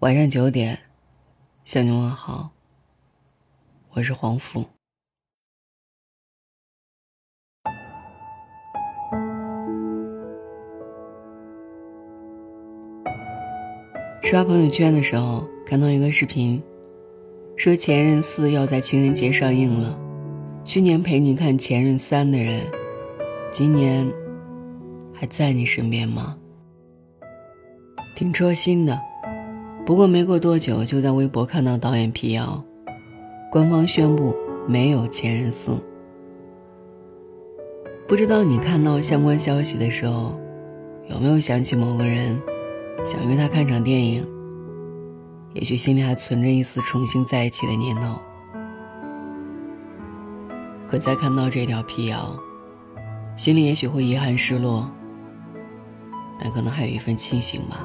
晚上九点，向你问好。我是黄福。刷朋友圈的时候，看到一个视频，说《前任四》要在情人节上映了。去年陪你看《前任三》的人，今年还在你身边吗？挺戳心的。不过没过多久，就在微博看到导演辟谣，官方宣布没有《前任四》。不知道你看到相关消息的时候，有没有想起某个人？想约他看场电影，也许心里还存着一丝重新在一起的念头。可再看到这条辟谣，心里也许会遗憾失落，但可能还有一份庆幸吧。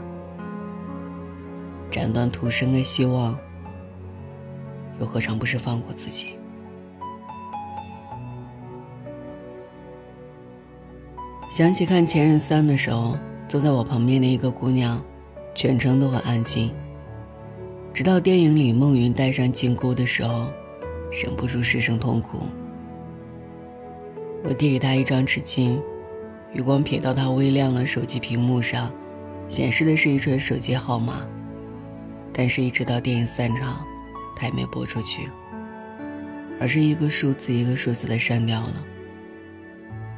斩断徒生的希望，又何尝不是放过自己？想起看《前任三》的时候。坐在我旁边的一个姑娘，全程都很安静。直到电影里孟云戴上金箍的时候，忍不住失声痛哭。我递给她一张纸巾，余光瞥到她微亮的手机屏幕上，显示的是一串手机号码，但是一直到电影散场，他也没播出去，而是一个数字一个数字的删掉了，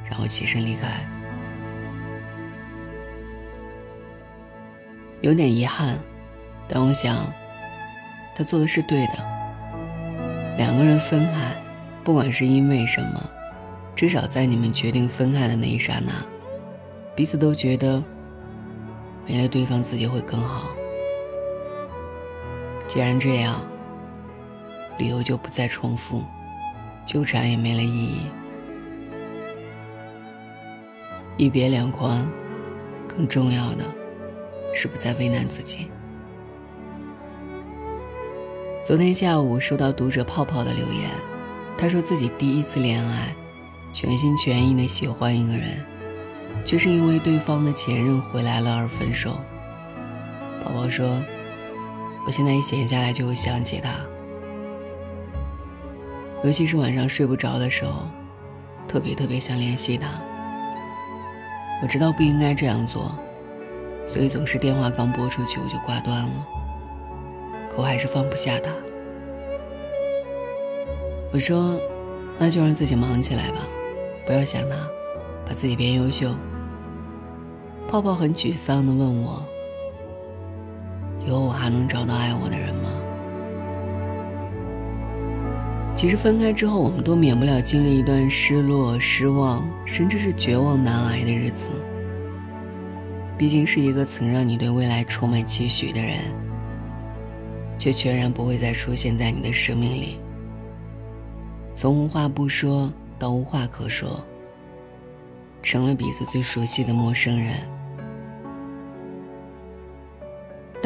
然后起身离开。有点遗憾，但我想，他做的是对的。两个人分开，不管是因为什么，至少在你们决定分开的那一刹那，彼此都觉得没了对方自己会更好。既然这样，理由就不再重复，纠缠也没了意义。一别两宽，更重要的。是不再为难自己。昨天下午收到读者泡泡的留言，他说自己第一次恋爱，全心全意的喜欢一个人，却是因为对方的前任回来了而分手。泡泡说：“我现在一闲下来就会想起他，尤其是晚上睡不着的时候，特别特别想联系他。我知道不应该这样做。”所以总是电话刚拨出去我就挂断了，可我还是放不下他。我说，那就让自己忙起来吧，不要想他，把自己变优秀。泡泡很沮丧地问我：“以后我还能找到爱我的人吗？”其实分开之后，我们都免不了经历一段失落、失望，甚至是绝望难挨的日子。毕竟是一个曾让你对未来充满期许的人，却全然不会再出现在你的生命里。从无话不说到无话可说，成了彼此最熟悉的陌生人。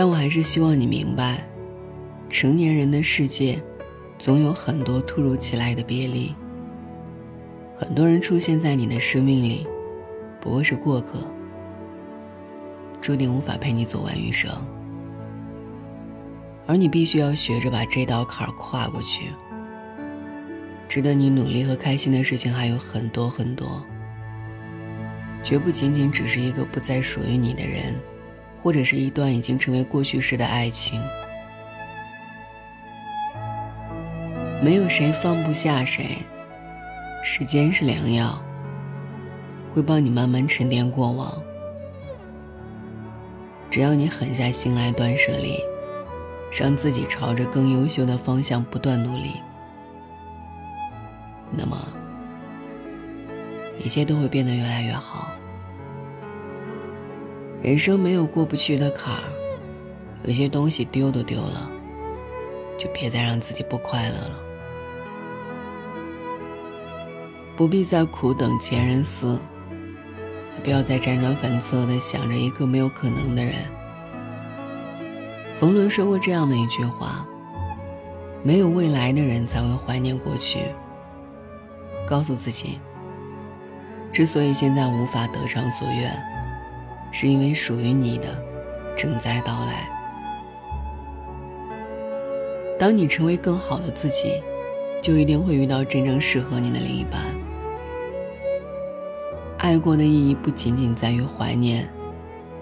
但我还是希望你明白，成年人的世界，总有很多突如其来的别离。很多人出现在你的生命里，不过是过客。注定无法陪你走完余生，而你必须要学着把这道坎儿跨过去。值得你努力和开心的事情还有很多很多，绝不仅仅只是一个不再属于你的人，或者是一段已经成为过去式的爱情。没有谁放不下谁，时间是良药，会帮你慢慢沉淀过往。只要你狠下心来断舍离，让自己朝着更优秀的方向不断努力，那么一切都会变得越来越好。人生没有过不去的坎儿，有些东西丢都丢了，就别再让自己不快乐了。不必再苦等前人死。不要再辗转反侧的想着一个没有可能的人。冯仑说过这样的一句话：“没有未来的人才会怀念过去。”告诉自己，之所以现在无法得偿所愿，是因为属于你的正在到来。当你成为更好的自己，就一定会遇到真正适合你的另一半。爱过的意义不仅仅在于怀念，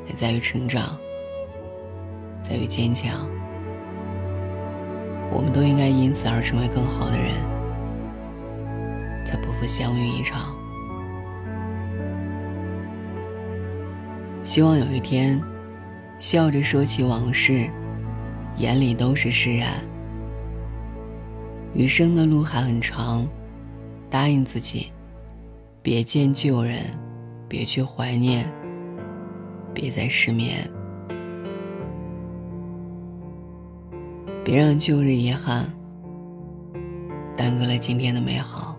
也在于成长，在于坚强。我们都应该因此而成为更好的人，才不负相遇一场。希望有一天，笑着说起往事，眼里都是释然。余生的路还很长，答应自己，别见旧人，别去怀念，别再失眠，别让旧日遗憾耽搁了今天的美好，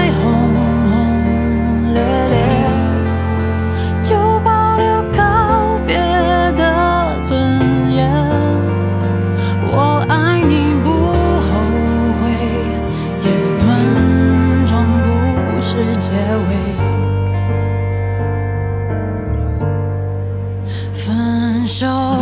分手。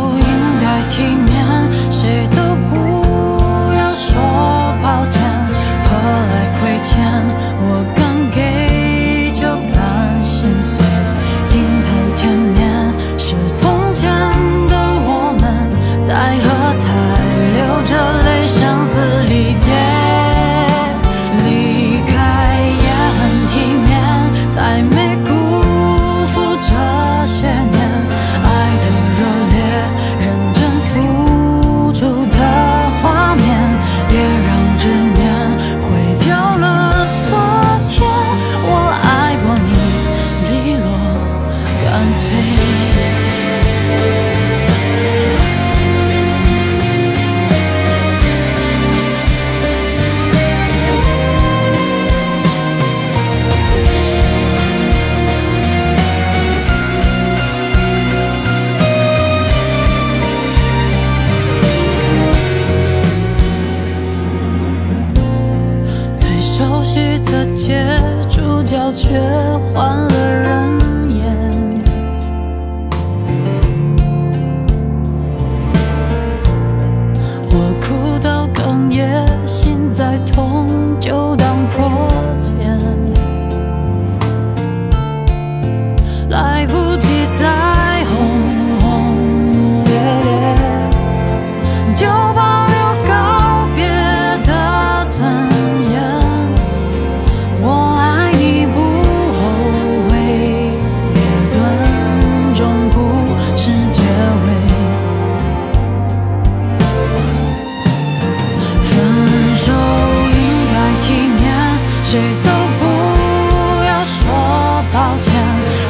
抱歉。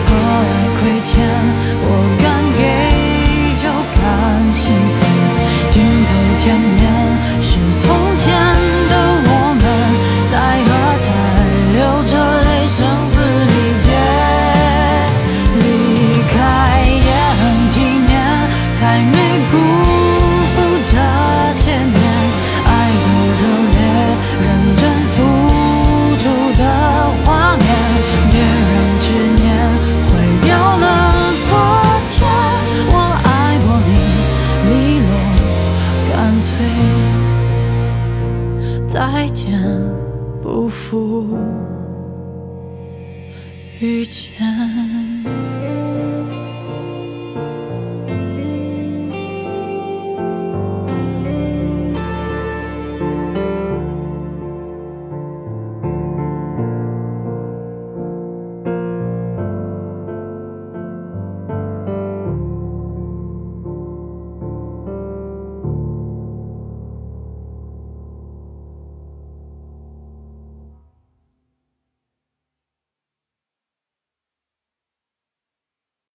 何来亏欠？我敢给就敢心碎。镜头前面是从前的我们，在喝彩，流着泪，声嘶力竭。离开也很体面，才没辜再见，不负遇见。